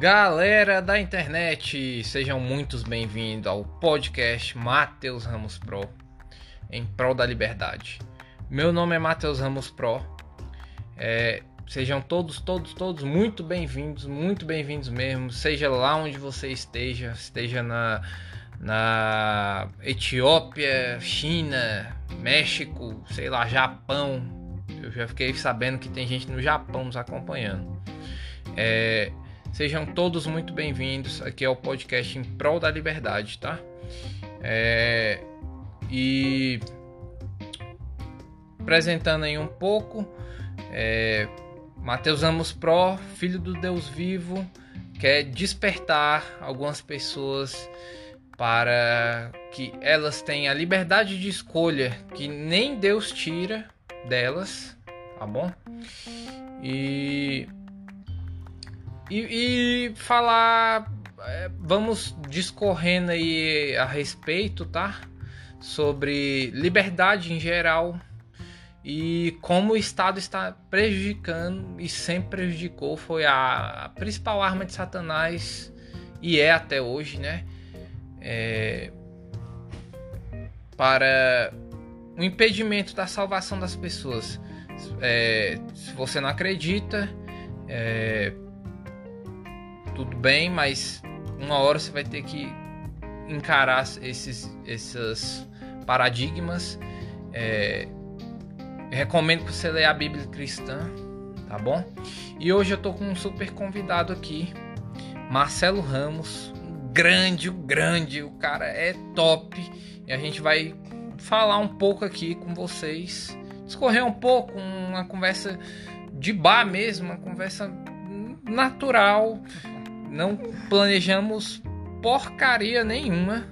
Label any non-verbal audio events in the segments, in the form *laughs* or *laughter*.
Galera da internet, sejam muitos bem-vindos ao podcast Matheus Ramos Pro, em prol da liberdade. Meu nome é Matheus Ramos Pro. É, sejam todos, todos, todos muito bem-vindos, muito bem-vindos mesmo. Seja lá onde você esteja, esteja na, na Etiópia, China, México, sei lá, Japão. Eu já fiquei sabendo que tem gente no Japão nos acompanhando. É, Sejam todos muito bem-vindos aqui ao podcast em prol da liberdade, tá? É, e apresentando aí um pouco, é, Mateus Amos Pro, filho do Deus vivo, quer despertar algumas pessoas para que elas tenham a liberdade de escolha que nem Deus tira delas, tá bom? E e, e falar. É, vamos discorrendo aí a respeito, tá? Sobre liberdade em geral e como o Estado está prejudicando e sempre prejudicou foi a, a principal arma de Satanás e é até hoje, né? É, para o impedimento da salvação das pessoas. É, se você não acredita, é, tudo bem, mas uma hora você vai ter que encarar esses, esses paradigmas. É, recomendo que você leia a Bíblia cristã, tá bom? E hoje eu tô com um super convidado aqui, Marcelo Ramos, grande, grande, o cara é top. E a gente vai falar um pouco aqui com vocês, discorrer um pouco, uma conversa de bar mesmo, uma conversa natural, não planejamos porcaria nenhuma.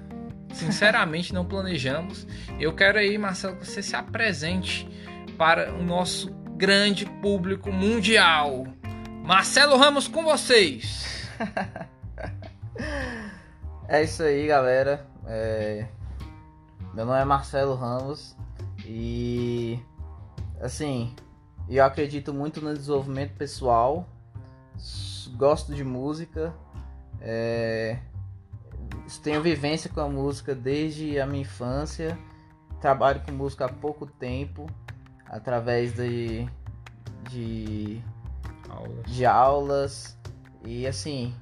Sinceramente, não planejamos. Eu quero aí, Marcelo, que você se apresente para o nosso grande público mundial. Marcelo Ramos com vocês. *laughs* é isso aí, galera. É... Meu nome é Marcelo Ramos e assim, eu acredito muito no desenvolvimento pessoal gosto de música, é, tenho vivência com a música desde a minha infância, trabalho com música há pouco tempo, através de, de, aulas. de aulas e assim,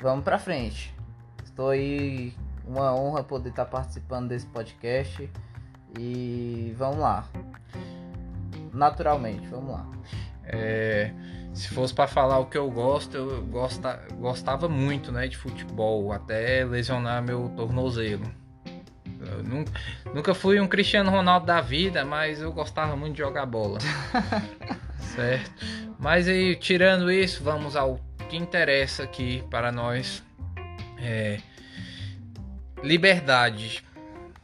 vamos pra frente. Estou aí, uma honra poder estar participando desse podcast e vamos lá. Naturalmente, vamos lá. É, se fosse para falar o que eu gosto, eu gosta, gostava muito né, de futebol, até lesionar meu tornozelo. Eu nunca, nunca fui um Cristiano Ronaldo da vida, mas eu gostava muito de jogar bola. *laughs* certo? Mas aí, tirando isso, vamos ao que interessa aqui para nós. É, liberdade.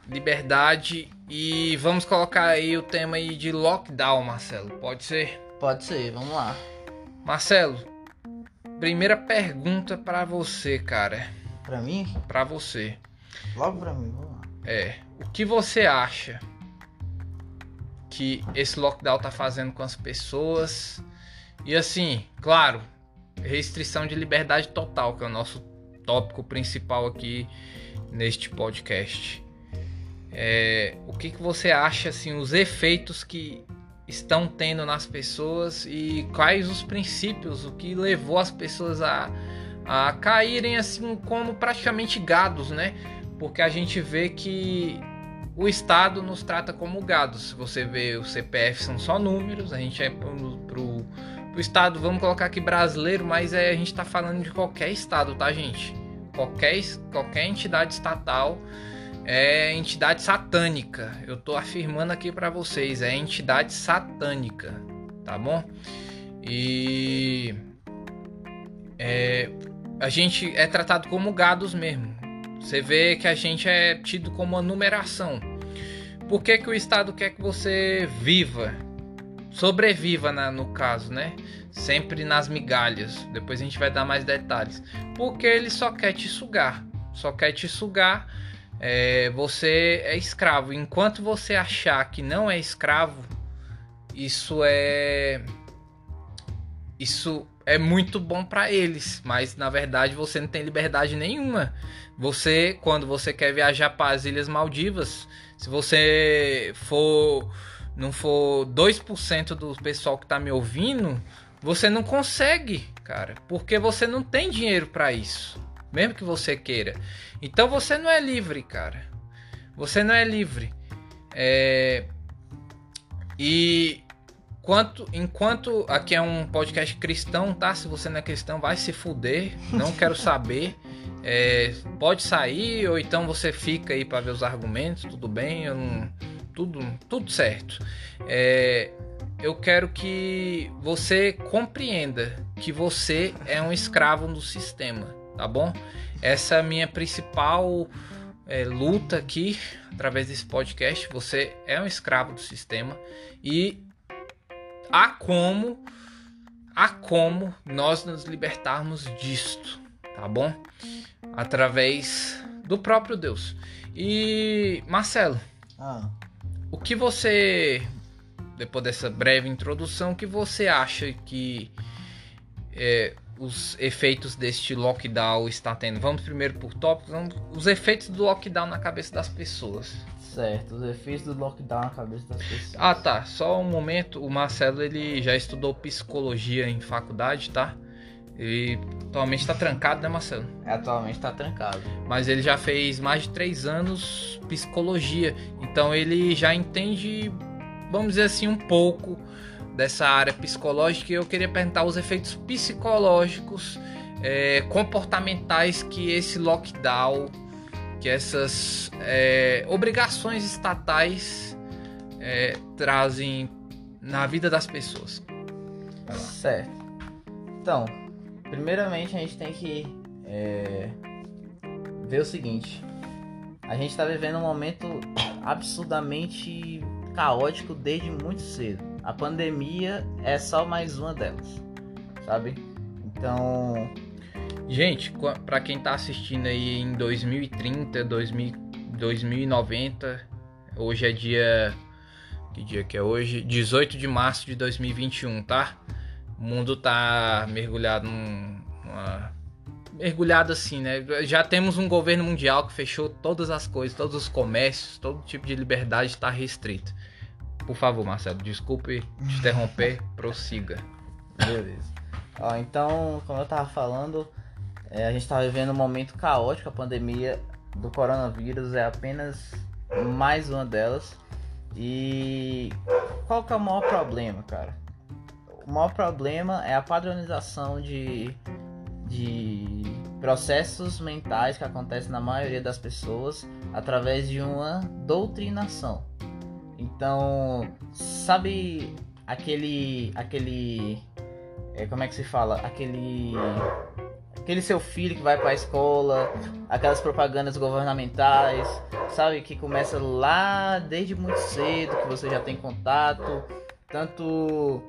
Liberdade e vamos colocar aí o tema aí de lockdown, Marcelo. Pode ser? Pode ser, vamos lá. Marcelo, primeira pergunta para você, cara. Para mim? Para você. Logo para mim, vamos lá. É, o que você acha que esse lockdown tá fazendo com as pessoas? E assim, claro, restrição de liberdade total, que é o nosso tópico principal aqui neste podcast. É, o que, que você acha assim os efeitos que estão tendo nas pessoas e quais os princípios, o que levou as pessoas a, a caírem assim como praticamente gados, né? Porque a gente vê que o Estado nos trata como gados. Se você vê o CPF são só números, a gente é pro, pro, pro Estado, vamos colocar aqui brasileiro, mas é, a gente está falando de qualquer Estado, tá, gente? Qualquer, qualquer entidade estatal é entidade satânica. Eu tô afirmando aqui para vocês, é entidade satânica, tá bom? E é, a gente é tratado como gados mesmo. Você vê que a gente é tido como uma numeração. Por que, que o Estado quer que você viva? Sobreviva, na, no caso, né? Sempre nas migalhas. Depois a gente vai dar mais detalhes. Porque ele só quer te sugar. Só quer te sugar é, você é escravo. Enquanto você achar que não é escravo, isso é isso é muito bom para eles, mas na verdade você não tem liberdade nenhuma. Você, quando você quer viajar para as Ilhas Maldivas, se você for não for 2% do pessoal que tá me ouvindo, você não consegue, cara, porque você não tem dinheiro para isso, mesmo que você queira. Então você não é livre, cara. Você não é livre. É... E Enquanto, enquanto aqui é um podcast cristão, tá? Se você não é cristão, vai se fuder. Não quero saber. É, pode sair, ou então você fica aí para ver os argumentos, tudo bem, não, tudo, tudo certo. É, eu quero que você compreenda que você é um escravo do sistema, tá bom? Essa é a minha principal é, luta aqui através desse podcast. Você é um escravo do sistema e há como há como nós nos libertarmos disto, tá bom? Através do próprio Deus. E Marcelo, ah. o que você depois dessa breve introdução, o que você acha que é, os efeitos deste lockdown está tendo? Vamos primeiro por tópicos, os efeitos do lockdown na cabeça das pessoas. Certo, os efeitos do lockdown na cabeça das pessoas. Ah, tá. Só um momento. O Marcelo ele já estudou psicologia em faculdade, tá? E atualmente está trancado, né, Marcelo? É, atualmente está trancado. Mas ele já fez mais de três anos psicologia. Então ele já entende, vamos dizer assim, um pouco dessa área psicológica. E eu queria perguntar os efeitos psicológicos, é, comportamentais que esse lockdown que essas é, obrigações estatais é, trazem na vida das pessoas. Certo. Então, primeiramente a gente tem que é, ver o seguinte: a gente está vivendo um momento absurdamente caótico desde muito cedo. A pandemia é só mais uma delas, sabe? Então, Gente, para quem tá assistindo aí em 2030, 2000, 2090, hoje é dia. Que dia que é hoje? 18 de março de 2021, tá? O mundo tá mergulhado numa. Mergulhado assim, né? Já temos um governo mundial que fechou todas as coisas, todos os comércios, todo tipo de liberdade está restrito. Por favor, Marcelo, desculpe te interromper, *laughs* prossiga. Beleza. Ó, então, como eu tava falando, é, a gente está vivendo um momento caótico, a pandemia do coronavírus é apenas mais uma delas. E qual que é o maior problema, cara? O maior problema é a padronização de, de processos mentais que acontecem na maioria das pessoas através de uma doutrinação. Então, sabe aquele aquele é, como é que se fala? Aquele aquele seu filho que vai para a escola, aquelas propagandas governamentais, sabe, que começa lá desde muito cedo, que você já tem contato, tanto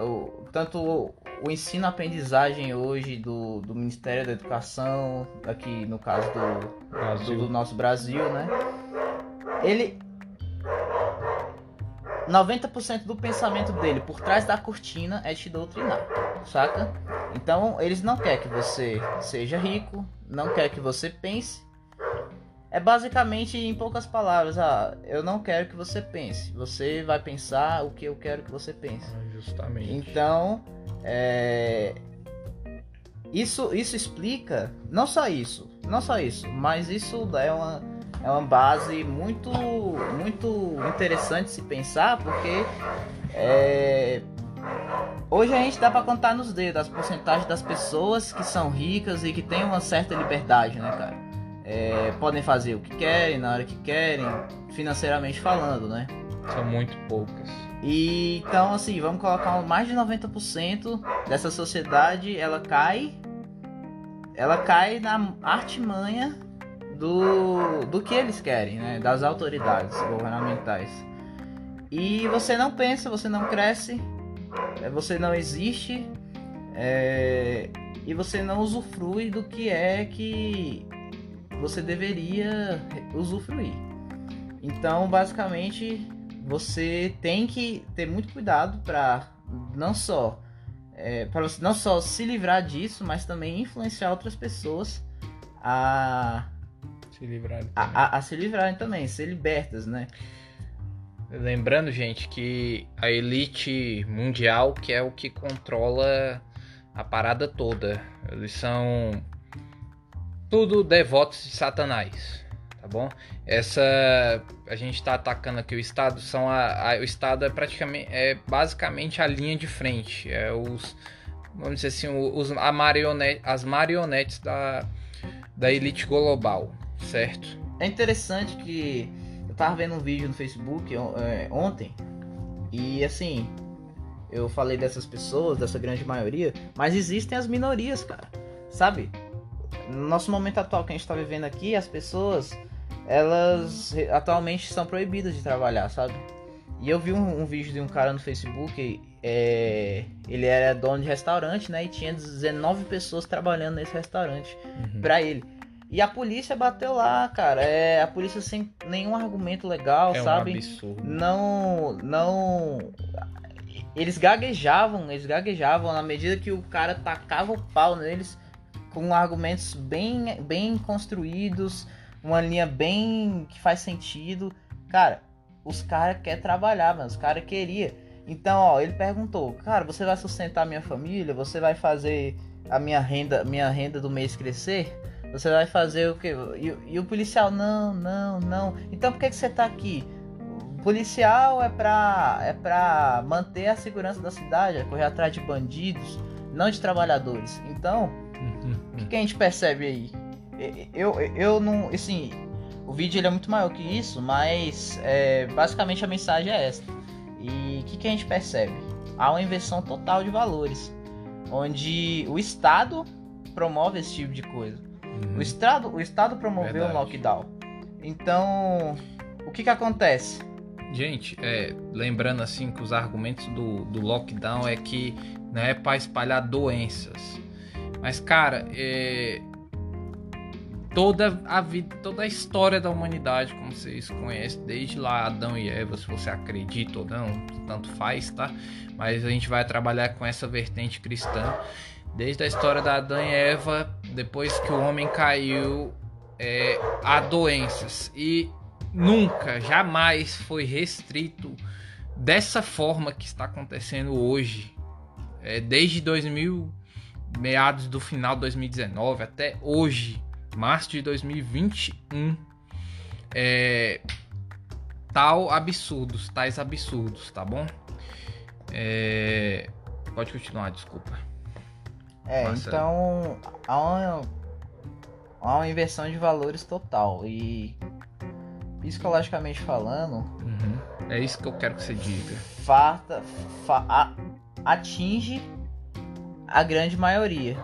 o, tanto o ensino aprendizagem hoje do, do Ministério da Educação, aqui no caso do, do, do nosso Brasil, né? Ele 90% do pensamento dele por trás da cortina é te doutrinar, saca? Então eles não querem que você seja rico, não quer que você pense. É basicamente, em poucas palavras, ah, eu não quero que você pense. Você vai pensar o que eu quero que você pense. Ah, justamente. Então, é... isso, isso explica, não só isso, não só isso, mas isso é uma, é uma base muito, muito interessante se pensar, porque é, Hoje a gente dá para contar nos dedos as porcentagens das pessoas que são ricas e que têm uma certa liberdade, né, cara? É, podem fazer o que querem, na hora que querem, financeiramente falando, né? São muito poucas. E então, assim, vamos colocar mais de 90% dessa sociedade, ela cai ela cai na artimanha do, do que eles querem, né? Das autoridades governamentais. E você não pensa, você não cresce, é, você não existe é, e você não usufrui do que é que você deveria usufruir. Então, basicamente, você tem que ter muito cuidado para não só é, para não só se livrar disso, mas também influenciar outras pessoas a se livrarem a, a, a se livrarem também, ser libertas, né? Lembrando, gente, que a elite mundial que é o que controla a parada toda. Eles são tudo devotos de Satanás, tá bom? Essa a gente está atacando aqui o Estado, são a, a, o Estado é praticamente é basicamente a linha de frente, é os vamos dizer assim, os, a marionete, as marionetes da, da elite global, certo? É interessante que eu tava vendo um vídeo no Facebook é, ontem e assim eu falei dessas pessoas, dessa grande maioria, mas existem as minorias, cara, sabe? No nosso momento atual que a gente está vivendo aqui, as pessoas, elas atualmente são proibidas de trabalhar, sabe? E eu vi um, um vídeo de um cara no Facebook, é, ele era dono de restaurante, né? E tinha 19 pessoas trabalhando nesse restaurante uhum. pra ele. E a polícia bateu lá, cara. É, a polícia sem nenhum argumento legal, é sabe? Um absurdo. Não, não. Eles gaguejavam, eles gaguejavam na medida que o cara tacava o pau neles com argumentos bem, bem construídos, uma linha bem que faz sentido. Cara, os caras querem trabalhar, mano. Os caras queriam. Então, ó, ele perguntou, cara, você vai sustentar a minha família? Você vai fazer a minha renda, minha renda do mês crescer? Você vai fazer o quê? E, e o policial, não, não, não. Então por que, que você tá aqui? O policial é pra, é pra manter a segurança da cidade, é correr atrás de bandidos, não de trabalhadores. Então, o que, que, a gente percebe aí? Eu, eu, eu não. Assim, o vídeo ele é muito maior que isso, mas é, basicamente a mensagem é essa. E o que, que a gente percebe? Há uma inversão total de valores, onde o Estado promove esse tipo de coisa. Uhum. O, estado, o Estado promoveu o um lockdown. Então, o que, que acontece? Gente, é, lembrando assim que os argumentos do, do lockdown é que não é para espalhar doenças, mas, cara, é... toda a vida, toda a história da humanidade, como vocês conhecem, desde lá Adão e Eva, se você acredita ou não, tanto faz, tá? Mas a gente vai trabalhar com essa vertente cristã. Desde a história da Adão e Eva, depois que o homem caiu, é, há doenças. E nunca, jamais foi restrito dessa forma que está acontecendo hoje. É, desde 2000 meados do final de 2019 até hoje, março de 2021, é, tal absurdos, tais absurdos, tá bom? É, pode continuar, desculpa. É, então há uma, há uma inversão de valores total e psicologicamente falando. Uhum. É isso que eu quero que você diga. Farta, fa, a, atinge a grande maioria.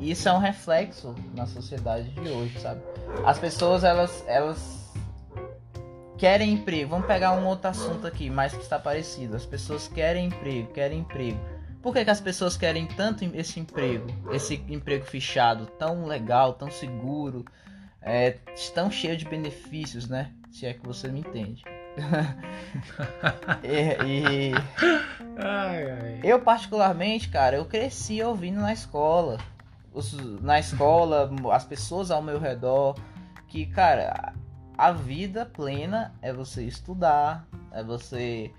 Isso é um reflexo na sociedade de hoje, sabe? As pessoas, elas, elas querem emprego. Vamos pegar um outro assunto aqui, mais que está parecido. As pessoas querem emprego, querem emprego. Por que, que as pessoas querem tanto esse emprego? Esse emprego fechado, tão legal, tão seguro, é, tão cheio de benefícios, né? Se é que você me entende. *laughs* e, e... Ai, ai. eu particularmente, cara, eu cresci ouvindo na escola, os, na escola, as pessoas ao meu redor, que, cara, a vida plena é você estudar, é você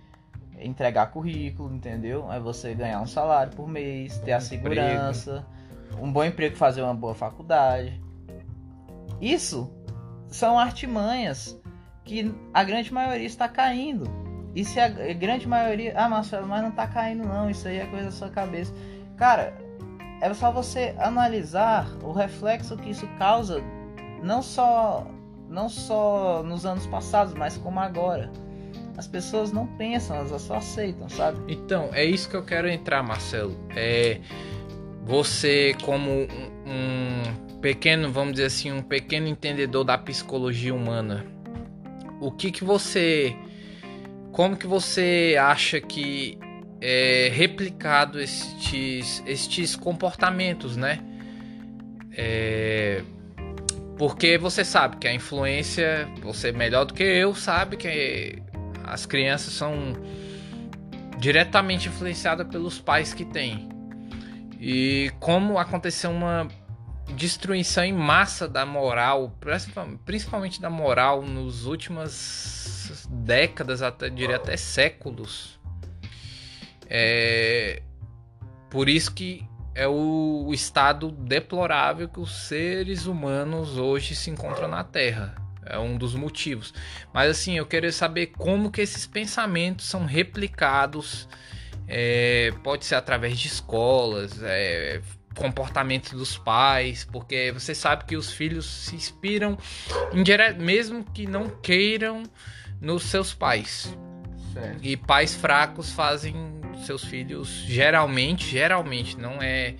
entregar currículo, entendeu? É você ganhar um salário por mês, ter a segurança, um bom emprego, fazer uma boa faculdade. Isso são artimanhas que a grande maioria está caindo. E se a grande maioria. Ah, Marcelo, mas não está caindo, não. Isso aí é coisa da sua cabeça. Cara, é só você analisar o reflexo que isso causa, não só, não só nos anos passados, mas como agora. As pessoas não pensam, elas só aceitam, sabe? Então, é isso que eu quero entrar, Marcelo. É você como um, pequeno, vamos dizer assim, um pequeno entendedor da psicologia humana o que que você como que você acha que é replicado estes, estes comportamentos, né? É, porque você sabe que a influência, você melhor do que eu, sabe que as crianças são diretamente influenciadas pelos pais que têm. E como aconteceu uma destruição em massa da moral, principalmente da moral, nos últimas décadas, até diria até séculos. É por isso que é o, o estado deplorável que os seres humanos hoje se encontram na Terra. É um dos motivos. Mas assim, eu queria saber como que esses pensamentos são replicados. É, pode ser através de escolas, é, comportamento dos pais, porque você sabe que os filhos se inspiram, mesmo que não queiram, nos seus pais. Certo. E pais fracos fazem seus filhos geralmente, geralmente não é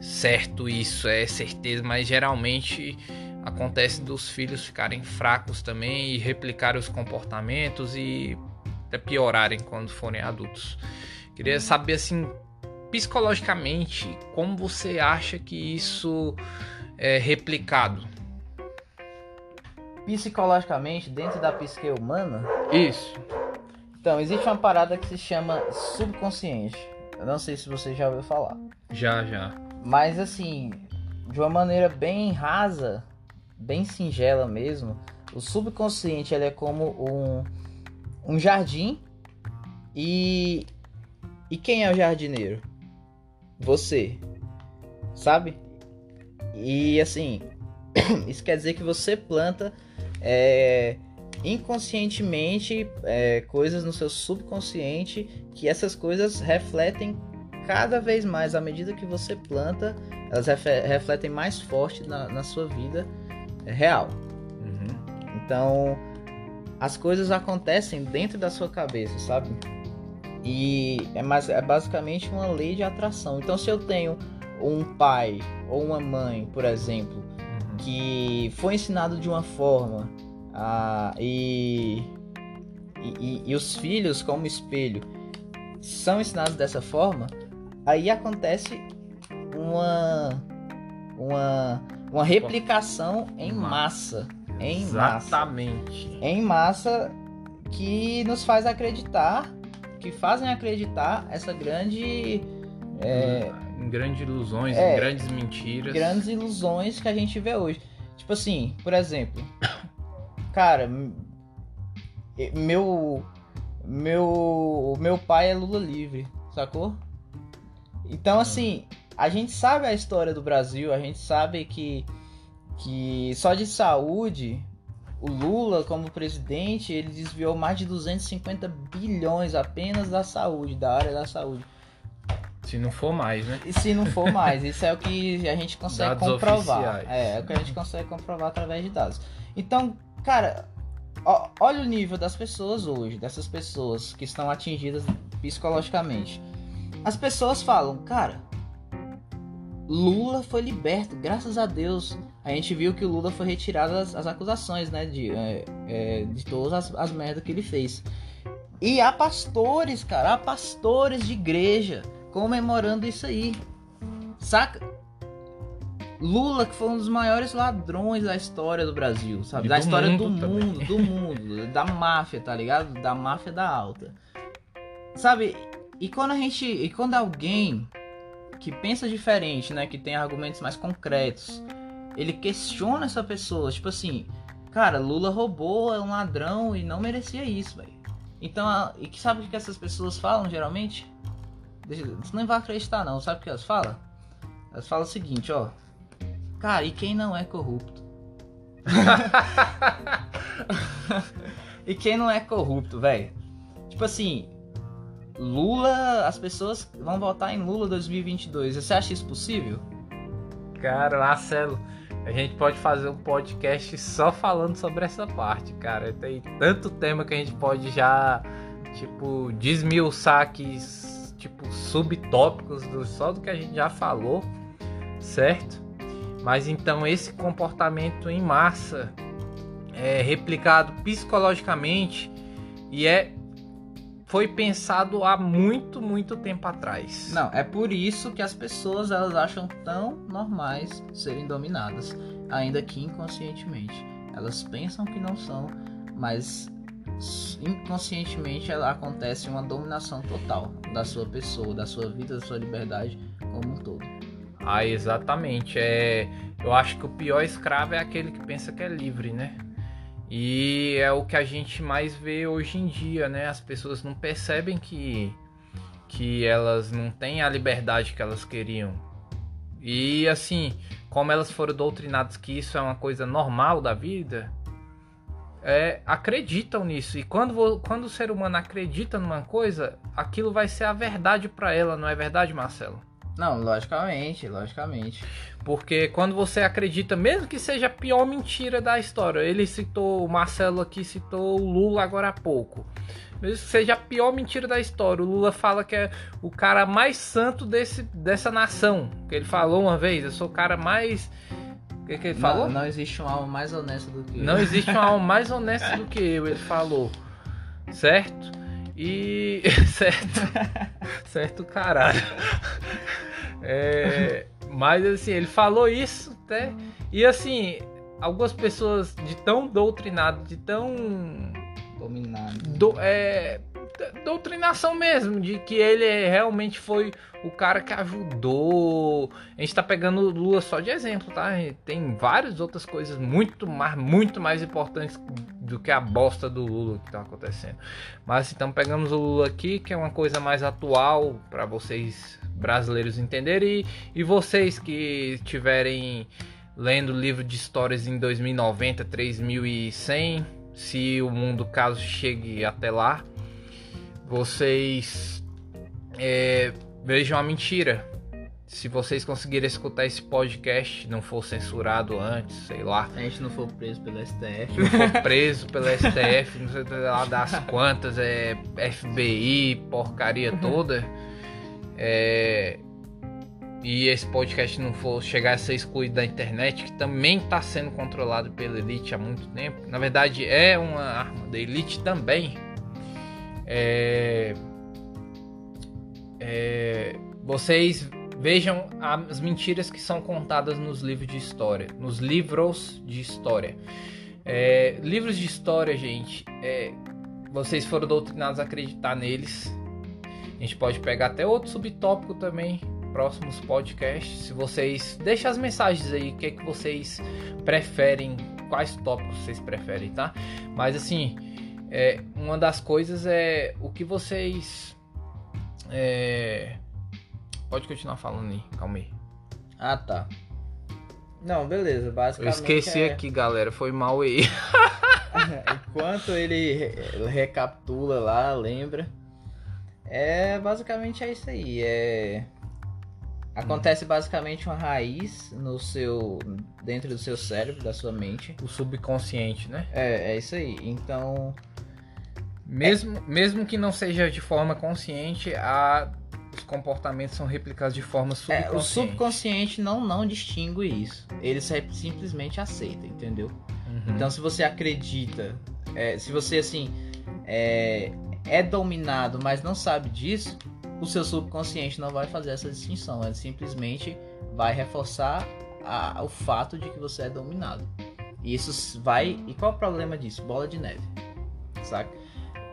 certo isso, é certeza, mas geralmente acontece dos filhos ficarem fracos também e replicarem os comportamentos e até piorarem quando forem adultos. Queria saber assim, psicologicamente, como você acha que isso é replicado? Psicologicamente, dentro da psique humana? Isso. Então, existe uma parada que se chama subconsciente. Eu não sei se você já ouviu falar. Já, já. Mas assim, de uma maneira bem rasa, bem singela mesmo, o subconsciente ele é como um, um jardim e e quem é o jardineiro? Você, sabe? E assim, *coughs* isso quer dizer que você planta é, inconscientemente é, coisas no seu subconsciente que essas coisas refletem cada vez mais à medida que você planta elas refletem mais forte na, na sua vida real uhum. então as coisas acontecem dentro da sua cabeça sabe e é, mais, é basicamente uma lei de atração então se eu tenho um pai ou uma mãe por exemplo uhum. que foi ensinado de uma forma ah, e, e, e os filhos, como espelho, são ensinados dessa forma, aí acontece uma, uma, uma replicação em massa. Em Exatamente. Massa, em massa que nos faz acreditar, que fazem acreditar essa grande. É, em grandes ilusões, é, em grandes mentiras. Grandes ilusões que a gente vê hoje. Tipo assim, por exemplo, *coughs* Cara, meu meu meu pai é Lula livre, sacou? Então assim, a gente sabe a história do Brasil, a gente sabe que que só de saúde o Lula como presidente, ele desviou mais de 250 bilhões apenas da saúde, da área da saúde. Se não for mais, né? E se não for mais, *laughs* isso é o que a gente consegue dados comprovar. Oficiais. É, é o que a gente consegue comprovar através de dados. Então, Cara, ó, olha o nível das pessoas hoje, dessas pessoas que estão atingidas psicologicamente. As pessoas falam, cara, Lula foi liberto, graças a Deus. A gente viu que o Lula foi retirado as, as acusações, né? De, é, é, de todas as, as merdas que ele fez. E há pastores, cara, há pastores de igreja comemorando isso aí. Saca? Lula, que foi um dos maiores ladrões da história do Brasil, sabe? E da história mundo do mundo, também. do mundo, da máfia, tá ligado? Da máfia da alta. Sabe? E quando a gente. E quando alguém que pensa diferente, né? Que tem argumentos mais concretos, ele questiona essa pessoa, tipo assim, cara, Lula roubou, é um ladrão e não merecia isso, velho. Então, a, e que sabe o que essas pessoas falam geralmente? Você não vai acreditar não, sabe o que elas falam? Elas falam o seguinte, ó. Cara, e quem não é corrupto? *laughs* e quem não é corrupto, velho? Tipo assim, Lula, as pessoas vão votar em Lula 2022. Você acha isso possível? Cara, Marcelo, a gente pode fazer um podcast só falando sobre essa parte, cara. Tem tanto tema que a gente pode já, tipo, desmiuçar aqui, tipo, subtópicos do, só do que a gente já falou, certo? Mas então esse comportamento em massa é replicado psicologicamente e é foi pensado há muito, muito tempo atrás. Não, é por isso que as pessoas elas acham tão normais serem dominadas, ainda que inconscientemente. Elas pensam que não são, mas inconscientemente ela acontece uma dominação total da sua pessoa, da sua vida, da sua liberdade como um todo. Ah, exatamente. É, eu acho que o pior escravo é aquele que pensa que é livre, né? E é o que a gente mais vê hoje em dia, né? As pessoas não percebem que, que elas não têm a liberdade que elas queriam. E assim, como elas foram doutrinadas que isso é uma coisa normal da vida, é, acreditam nisso. E quando, quando o ser humano acredita numa coisa, aquilo vai ser a verdade para ela, não é verdade, Marcelo? Não, logicamente, logicamente. Porque quando você acredita, mesmo que seja a pior mentira da história, ele citou, o Marcelo aqui citou o Lula agora há pouco. Mesmo que seja a pior mentira da história, o Lula fala que é o cara mais santo desse, dessa nação. Que ele falou uma vez, eu sou o cara mais o que, que ele falou? Não, não existe uma alma mais honesta do que eu. Não existe uma alma mais honesta do que eu, ele falou. Certo? E. *laughs* certo. certo, caralho. É... Mas assim, ele falou isso até. E assim, algumas pessoas de tão doutrinadas, de tão. Dominado. Do, é, doutrinação mesmo, de que ele realmente foi o cara que ajudou. A gente tá pegando o Lula só de exemplo, tá? Tem várias outras coisas muito mais, muito mais importantes do que a bosta do Lula que tá acontecendo. Mas então pegamos o Lula aqui, que é uma coisa mais atual para vocês brasileiros entenderem e, e vocês que estiverem lendo livro de histórias em 2090, 3100, se o mundo caso chegue até lá vocês é, vejam a mentira. Se vocês conseguirem escutar esse podcast, não for censurado antes, sei lá. A gente não for preso pelo STF. Não for preso pelo STF, não sei lá das quantas, é FBI, porcaria toda. É, e esse podcast não for chegar a ser excluído da internet, que também está sendo controlado pela elite há muito tempo. Na verdade, é uma arma da elite também é, é, vocês vejam as mentiras que são contadas nos livros de história, nos livros de história. É, livros de história, gente, é, vocês foram doutrinados a acreditar neles. A gente pode pegar até outro subtópico também, próximos podcasts. Se vocês deixem as mensagens aí, o que, é que vocês preferem, quais tópicos vocês preferem, tá? Mas assim, é, uma das coisas é o que vocês. É... Pode continuar falando aí, calma aí. Ah, tá. Não, beleza, basicamente. Eu esqueci é... aqui, galera, foi mal aí. *laughs* Enquanto ele recapitula lá, lembra. É basicamente é isso aí. É acontece basicamente uma raiz no seu dentro do seu cérebro, da sua mente, o subconsciente, né? É, é isso aí. Então, mesmo, é. mesmo que não seja de forma consciente, a, os comportamentos são replicados de forma subconsciente. É, o subconsciente não, não distingue isso. Ele simplesmente aceita, entendeu? Uhum. Então, se você acredita, é, se você assim é, é dominado, mas não sabe disso, o seu subconsciente não vai fazer essa distinção. Ele simplesmente vai reforçar a, o fato de que você é dominado. E isso vai. E qual é o problema disso? Bola de neve. Saca?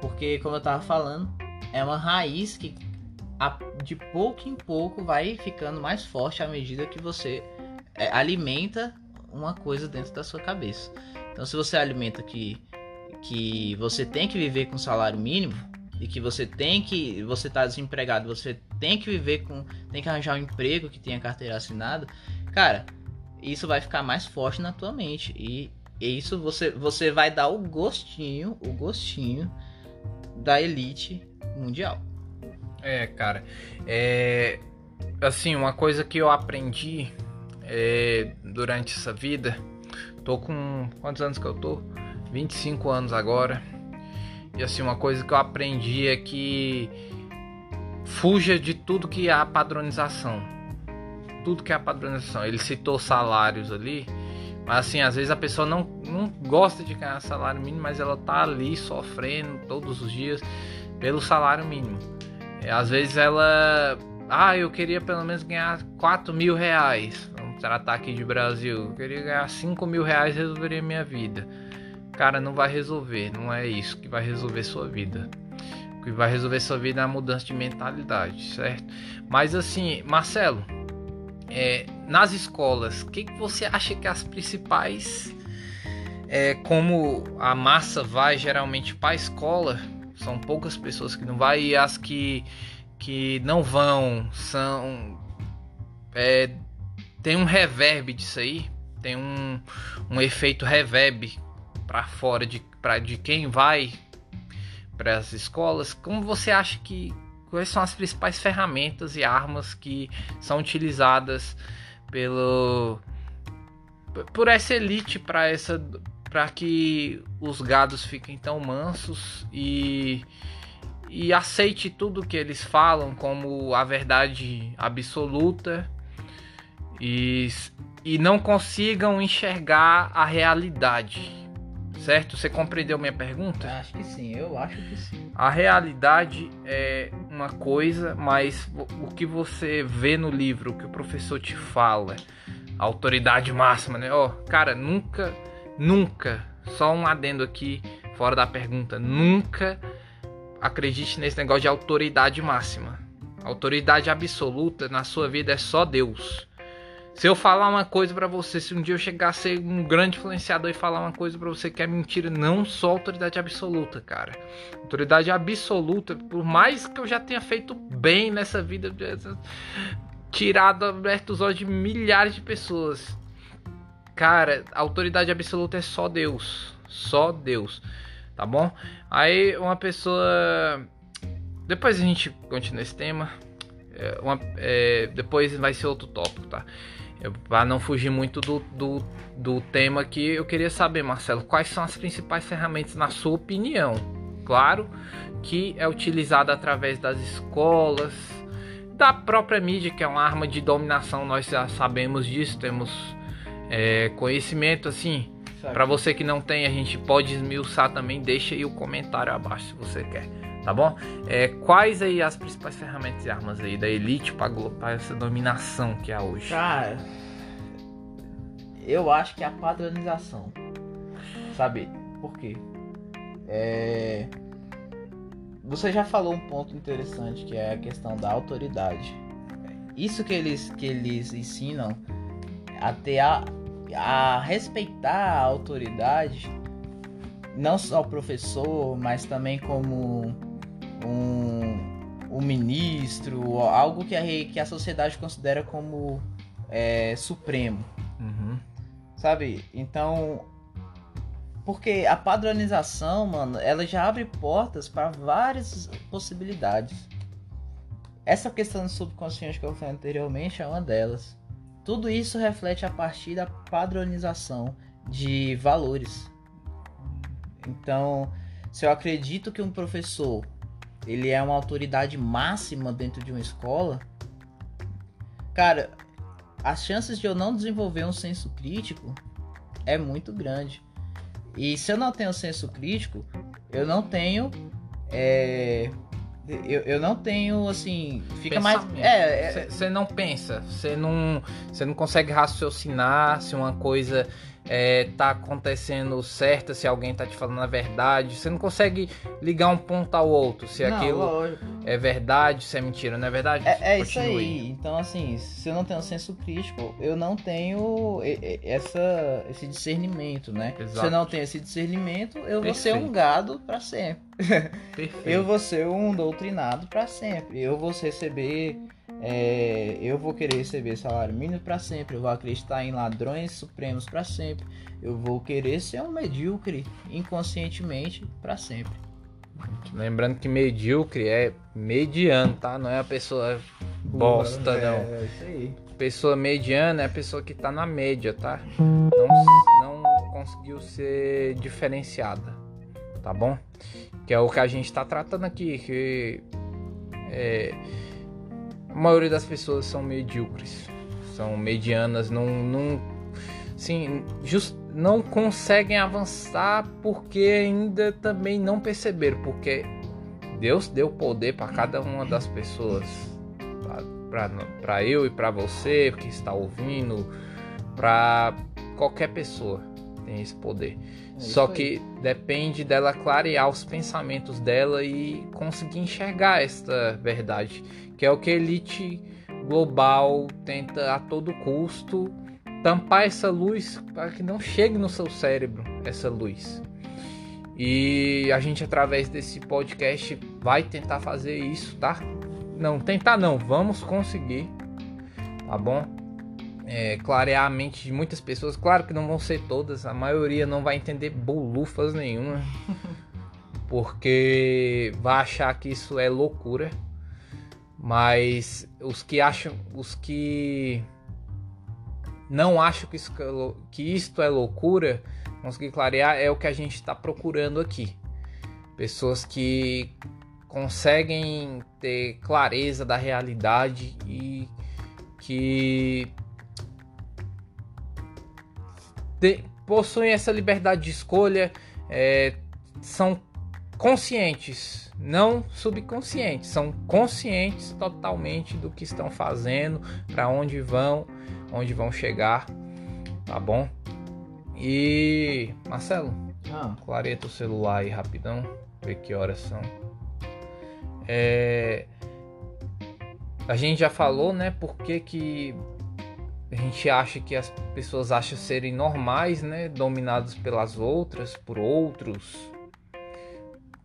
Porque, como eu tava falando, é uma raiz que de pouco em pouco vai ficando mais forte à medida que você é, alimenta uma coisa dentro da sua cabeça. Então, se você alimenta que, que você tem que viver com salário mínimo e que você tem que você está desempregado, você tem que viver com tem que arranjar um emprego que tenha carteira assinada, cara, isso vai ficar mais forte na tua mente e, e isso você você vai dar o gostinho, o gostinho da elite mundial. É, cara. É. Assim, uma coisa que eu aprendi é, durante essa vida. Tô com. Quantos anos que eu tô? 25 anos agora. E assim, uma coisa que eu aprendi é que fuja de tudo que é a padronização. Tudo que é a padronização. Ele citou salários ali. Mas assim, às vezes a pessoa não, não gosta de ganhar salário mínimo, mas ela tá ali sofrendo todos os dias pelo salário mínimo. É, às vezes ela. Ah, eu queria pelo menos ganhar 4 mil reais. Vamos tratar aqui de Brasil. Eu queria ganhar 5 mil reais resolveria minha vida. Cara, não vai resolver. Não é isso que vai resolver sua vida. que vai resolver sua vida é a mudança de mentalidade, certo? Mas assim, Marcelo, é, nas escolas, o que, que você acha que as principais, é, como a massa vai geralmente para a escola, são poucas pessoas que não vai e as que que não vão são é, tem um reverb disso aí, tem um, um efeito reverb para fora de, pra, de quem vai para as escolas. Como você acha que quais são as principais ferramentas e armas que são utilizadas pelo por essa elite para essa para que os gados fiquem tão mansos e e aceite tudo que eles falam como a verdade absoluta e, e não consigam enxergar a realidade. Certo? Você compreendeu minha pergunta? Acho que sim, eu acho que sim. A realidade é uma coisa, mas o que você vê no livro, o que o professor te fala, a autoridade máxima, né? Ó, oh, cara, nunca, nunca, só um adendo aqui, fora da pergunta, nunca acredite nesse negócio de autoridade máxima. Autoridade absoluta na sua vida é só Deus. Se eu falar uma coisa para você, se um dia eu chegar a ser um grande influenciador e falar uma coisa para você que é mentira, não sou autoridade absoluta, cara. Autoridade absoluta, por mais que eu já tenha feito bem nessa vida, tirado aberto os olhos de milhares de pessoas. Cara, autoridade absoluta é só Deus. Só Deus. Tá bom? Aí uma pessoa. Depois a gente continua esse tema. É, uma, é, depois vai ser outro tópico, tá? Para não fugir muito do, do, do tema que eu queria saber, Marcelo, quais são as principais ferramentas, na sua opinião? Claro que é utilizada através das escolas, da própria mídia, que é uma arma de dominação, nós já sabemos disso, temos é, conhecimento assim. Para você que não tem, a gente pode esmiuçar também, deixa aí o comentário abaixo se você quer tá bom? É, quais aí as principais ferramentas e armas aí da elite para essa dominação que há hoje? Cara, eu acho que é a padronização, sabe? Por quê? É... Você já falou um ponto interessante que é a questão da autoridade. Isso que eles que eles ensinam a ter a, a respeitar a autoridade, não só o professor, mas também como um, um ministro, algo que a, que a sociedade considera como é, supremo. Uhum. Sabe? Então. Porque a padronização, mano, ela já abre portas para várias possibilidades. Essa questão do subconsciente que eu falei anteriormente é uma delas. Tudo isso reflete a partir da padronização de valores. Então, se eu acredito que um professor ele é uma autoridade máxima dentro de uma escola, cara, as chances de eu não desenvolver um senso crítico é muito grande. E se eu não tenho senso crítico, eu não tenho. É, eu, eu não tenho, assim. Fica Pensamento. mais. É. Você é... não pensa, você não, você não consegue raciocinar se uma coisa é, tá acontecendo certo, se alguém tá te falando a verdade. Você não consegue ligar um ponto ao outro, se não, aquilo lógico. é verdade, se é mentira, não é verdade? É, é isso aí. Então, assim, se eu não tenho senso crítico, eu não tenho essa, esse discernimento, né? Exato. Se eu não tenho esse discernimento, eu Perfeito. vou ser um gado para sempre. *laughs* Perfeito. eu vou ser um doutrinado para sempre. Eu vou receber é, eu vou querer receber salário mínimo para sempre, eu vou acreditar em ladrões supremos para sempre, eu vou querer ser um medíocre inconscientemente para sempre. Lembrando que medíocre é mediano, tá? Não é a pessoa bosta, é, não. É isso aí. Pessoa mediana é a pessoa que tá na média, tá? Não, não conseguiu ser diferenciada, tá bom? Que é o que a gente tá tratando aqui, que é, a maioria das pessoas são medíocres, são medianas, não, não, sim, just, não conseguem avançar porque ainda também não perceberam, porque Deus deu poder para cada uma das pessoas, para eu e para você que está ouvindo, para qualquer pessoa. tem esse poder. É Só isso aí. que depende dela clarear os pensamentos dela e conseguir enxergar esta verdade, que é o que a elite global tenta a todo custo tampar essa luz para que não chegue no seu cérebro essa luz. E a gente através desse podcast vai tentar fazer isso, tá? Não, tentar não, vamos conseguir, tá bom? É, clarear a mente de muitas pessoas, claro que não vão ser todas, a maioria não vai entender bolufas nenhuma, *laughs* porque vai achar que isso é loucura. Mas os que acham, os que não acham que, isso, que isto é loucura, conseguir clarear é o que a gente está procurando aqui. Pessoas que conseguem ter clareza da realidade e que possuem essa liberdade de escolha, é, são conscientes, não subconscientes, são conscientes totalmente do que estão fazendo, para onde vão, onde vão chegar, tá bom? E Marcelo, Ah, clareia teu celular aí rapidão, ver que horas são. É, a gente já falou, né? Por que, a gente acha que as pessoas acham serem normais, né? Dominadas pelas outras, por outros.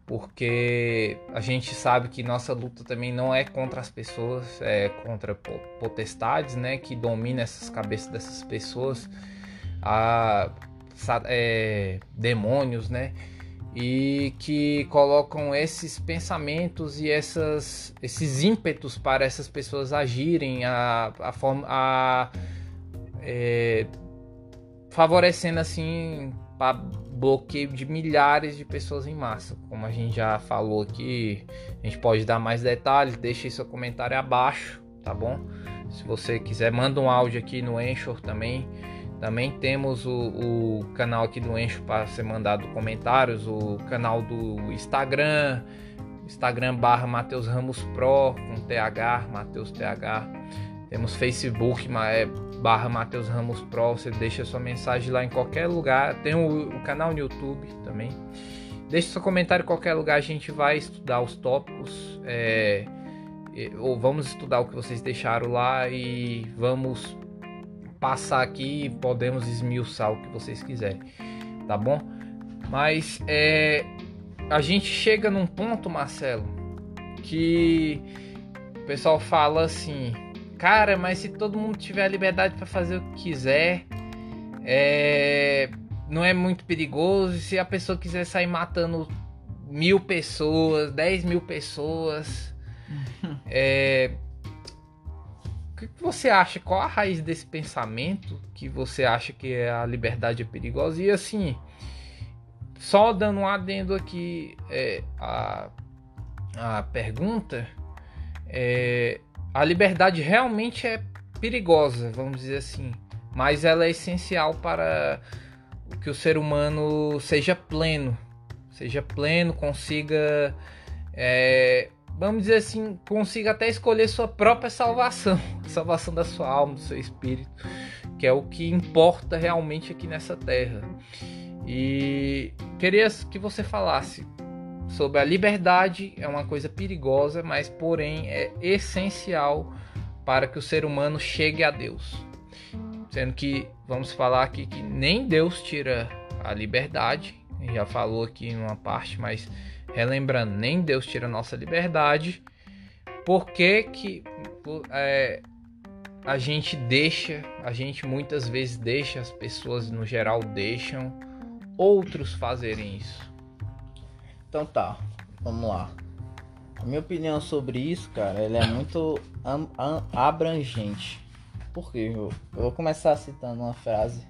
Porque a gente sabe que nossa luta também não é contra as pessoas, é contra po- potestades, né? Que dominam essas cabeças dessas pessoas. A, é, demônios, né? E que colocam esses pensamentos e essas, esses ímpetos para essas pessoas agirem, a, a forma, a, é, favorecendo assim para bloqueio de milhares de pessoas em massa. Como a gente já falou aqui, a gente pode dar mais detalhes, deixe seu comentário abaixo, tá bom? Se você quiser, manda um áudio aqui no Anchor também. Também temos o, o canal aqui do Encho para ser mandado comentários, o canal do Instagram, Instagram barra Matheus Ramos Pro com TH, Matheus TH. Temos Facebook é, barra Matheus Ramos Pro, você deixa sua mensagem lá em qualquer lugar. Tem o, o canal no YouTube também. Deixe seu comentário em qualquer lugar, a gente vai estudar os tópicos. é, ou vamos estudar o que vocês deixaram lá e vamos passar aqui e podemos esmiuçar o que vocês quiserem, tá bom? Mas é, a gente chega num ponto, Marcelo, que o pessoal fala assim, cara, mas se todo mundo tiver a liberdade para fazer o que quiser, é, não é muito perigoso. E se a pessoa quiser sair matando mil pessoas, dez mil pessoas, *laughs* é, o que que você acha? Qual a raiz desse pensamento que você acha que é a liberdade é perigosa? E assim, só dando um adendo aqui é, a, a pergunta, é, a liberdade realmente é perigosa, vamos dizer assim, mas ela é essencial para que o ser humano seja pleno, seja pleno, consiga é, vamos dizer assim, consiga até escolher sua própria salvação, *laughs* salvação da sua alma, do seu espírito, que é o que importa realmente aqui nessa terra. E queria que você falasse sobre a liberdade, é uma coisa perigosa, mas porém é essencial para que o ser humano chegue a Deus. Sendo que vamos falar aqui que nem Deus tira a liberdade, já falou aqui numa parte, mas relembrando, nem Deus tira a nossa liberdade. Por que que é, a gente deixa, a gente muitas vezes deixa, as pessoas no geral deixam outros fazerem isso? Então tá, vamos lá. A minha opinião sobre isso, cara, ela é muito abrangente. Por quê? Eu, eu vou começar citando uma frase.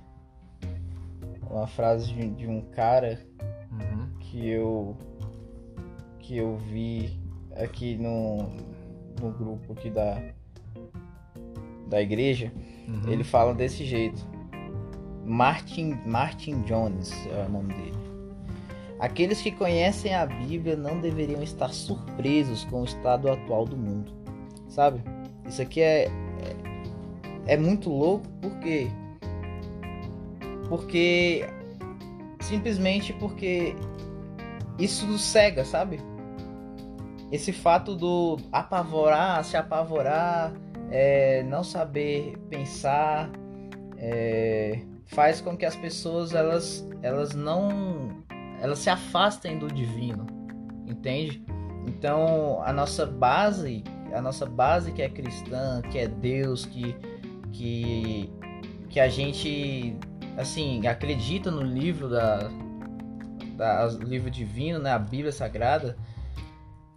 Uma frase de, de um cara Uhum. que eu que eu vi aqui no, no grupo aqui da da igreja, Uhum. ele fala desse jeito. Martin Martin Jones é o nome dele. Aqueles que conhecem a Bíblia não deveriam estar surpresos com o estado atual do mundo. Sabe? Isso aqui é é, é muito louco porque porque simplesmente porque isso nos cega, sabe? Esse fato do apavorar, se apavorar, é, não saber pensar, é, faz com que as pessoas elas, elas não elas se afastem do divino, entende? Então a nossa base, a nossa base que é cristã, que é Deus, que que que a gente assim acredita no livro da, da livro divino, né, a Bíblia Sagrada,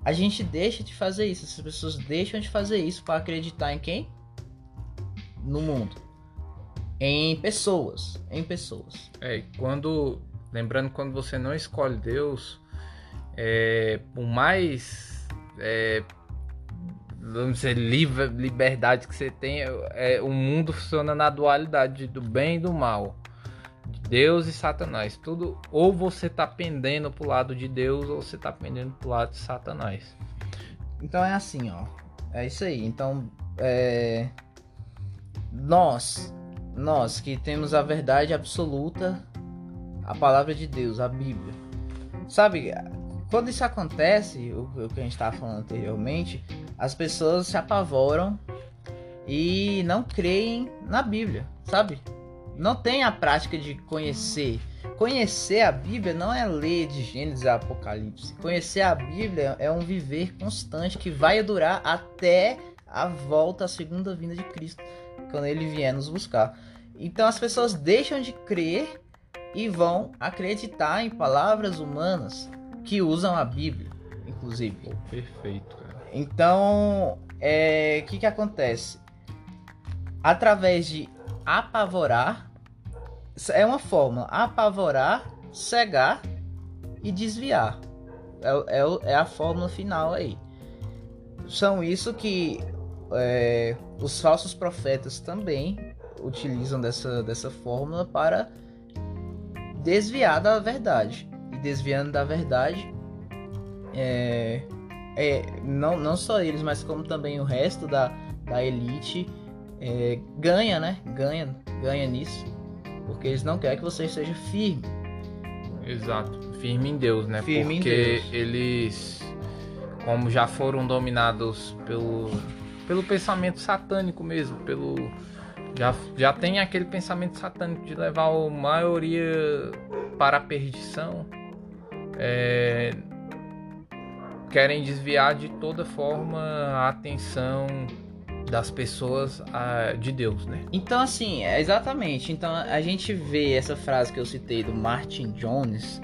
a gente deixa de fazer isso. As pessoas deixam de fazer isso para acreditar em quem? No mundo. Em pessoas. Em pessoas. É, quando. Lembrando, quando você não escolhe Deus, é, por mais. É, vamos dizer, livre, liberdade que você tem, é, o mundo funciona na dualidade do bem e do mal. De Deus e Satanás. Tudo. Ou você tá pendendo pro lado de Deus, ou você tá pendendo pro lado de Satanás. Então é assim, ó. É isso aí. Então, é... nós, nós que temos a verdade absoluta, a palavra de Deus, a Bíblia. Sabe, quando isso acontece, o, o que a gente estava falando anteriormente, as pessoas se apavoram e não creem na Bíblia, sabe? Não tem a prática de conhecer. Conhecer a Bíblia não é ler de Gênesis a Apocalipse. Conhecer a Bíblia é um viver constante que vai durar até a volta, a segunda vinda de Cristo, quando ele vier nos buscar. Então as pessoas deixam de crer e vão acreditar em palavras humanas que usam a Bíblia, inclusive. Pô, perfeito, cara. Então, o é, que, que acontece? Através de apavorar, é uma fórmula: apavorar, cegar e desviar. É, é, é a fórmula final aí. São isso que é, os falsos profetas também utilizam dessa, dessa fórmula para desviar da verdade. E desviando da verdade, é, é, não, não só eles, mas como também o resto da, da elite é, ganha, né? Ganha, ganha nisso. Porque eles não querem que você seja firme. Exato, firme em Deus, né? Firme porque em Deus. eles, como já foram dominados pelo, pelo pensamento satânico mesmo, pelo já, já tem aquele pensamento satânico de levar a maioria para a perdição. É, querem desviar de toda forma a atenção das pessoas a, de Deus, né? Então, assim, é exatamente. Então, a gente vê essa frase que eu citei do Martin Jones,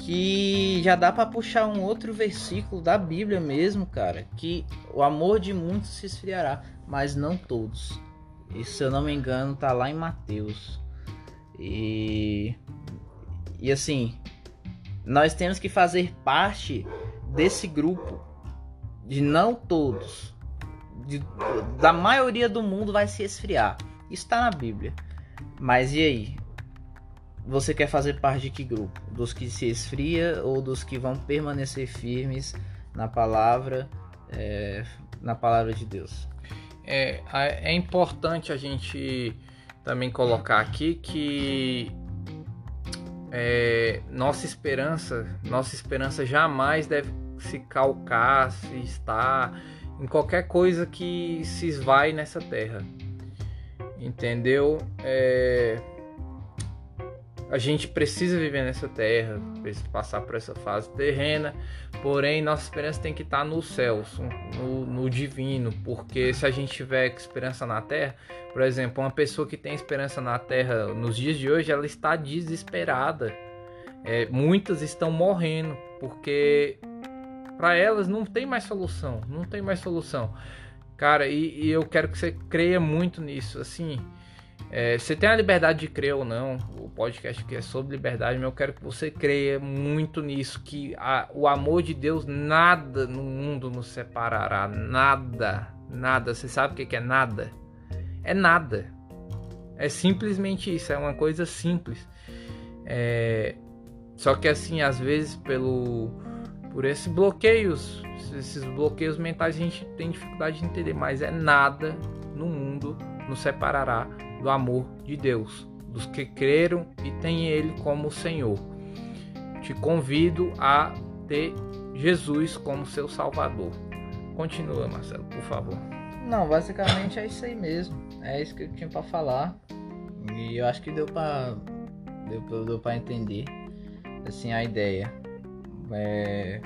que já dá para puxar um outro versículo da Bíblia mesmo, cara, que o amor de muitos se esfriará, mas não todos. E se eu não me engano, tá lá em Mateus. E e assim, nós temos que fazer parte desse grupo de não todos, de, da maioria do mundo vai se esfriar. Isso está na Bíblia. Mas e aí? Você quer fazer parte de que grupo? Dos que se esfria ou dos que vão permanecer firmes na palavra, é, na palavra de Deus? É, é importante a gente também colocar aqui que é, nossa esperança, nossa esperança jamais deve se calcar, se estar em qualquer coisa que se esvai nessa terra. Entendeu? É... A gente precisa viver nessa terra, passar por essa fase terrena, porém nossa esperança tem que estar no céu, no, no divino, porque se a gente tiver esperança na terra, por exemplo, uma pessoa que tem esperança na terra nos dias de hoje, ela está desesperada. É, muitas estão morrendo porque para elas não tem mais solução, não tem mais solução. Cara, e, e eu quero que você creia muito nisso. Assim, é, você tem a liberdade de crer ou não. O podcast aqui é sobre liberdade, mas eu quero que você creia muito nisso. Que a, o amor de Deus, nada no mundo nos separará. Nada, nada. Você sabe o que, que é nada? É nada. É simplesmente isso. É uma coisa simples. É, só que assim, às vezes, pelo por esses bloqueios, esses bloqueios mentais a gente tem dificuldade de entender, mas é nada no mundo nos separará do amor de Deus, dos que creram e têm Ele como Senhor. Te convido a ter Jesus como seu Salvador. Continua, Marcelo, por favor. Não, basicamente é isso aí mesmo. É isso que eu tinha para falar. E eu acho que deu para deu, deu para entender assim a ideia. É,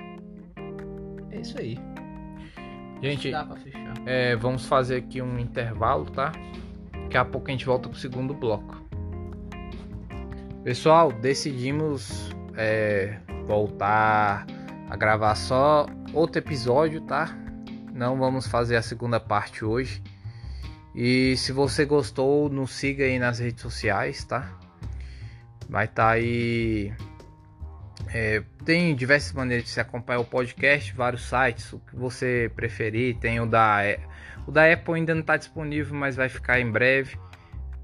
é isso aí. Gente, é, vamos fazer aqui um intervalo, tá? Daqui a pouco a gente volta pro segundo bloco. Pessoal, decidimos é, voltar a gravar só outro episódio, tá? Não vamos fazer a segunda parte hoje. E se você gostou, nos siga aí nas redes sociais, tá? Vai estar tá aí é, tem diversas maneiras de se acompanhar o podcast, vários sites, o que você preferir. Tem o da, o da Apple ainda não está disponível, mas vai ficar em breve.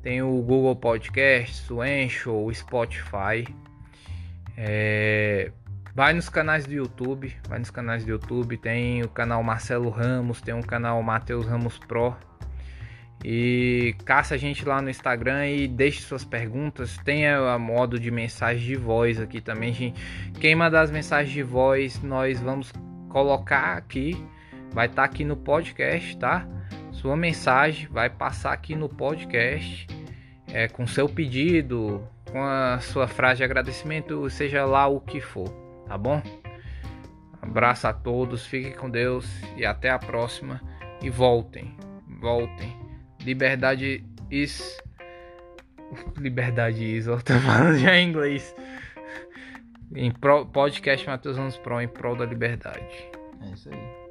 Tem o Google Podcasts, o Anchor, o Spotify. É, vai nos canais do YouTube, vai nos canais do YouTube. Tem o canal Marcelo Ramos, tem o canal Matheus Ramos Pro. E caça a gente lá no Instagram e deixe suas perguntas. Tenha a modo de mensagem de voz aqui também. Gente. Quem mandar as mensagens de voz, nós vamos colocar aqui. Vai estar tá aqui no podcast, tá? Sua mensagem vai passar aqui no podcast. É, com seu pedido, com a sua frase de agradecimento, seja lá o que for, tá bom? Abraço a todos, fiquem com Deus e até a próxima. E voltem, voltem. Liberdade is. Liberdade is, eu tô falando já em inglês. Em pro, podcast Matheus Anos Pro em prol da liberdade. É isso aí.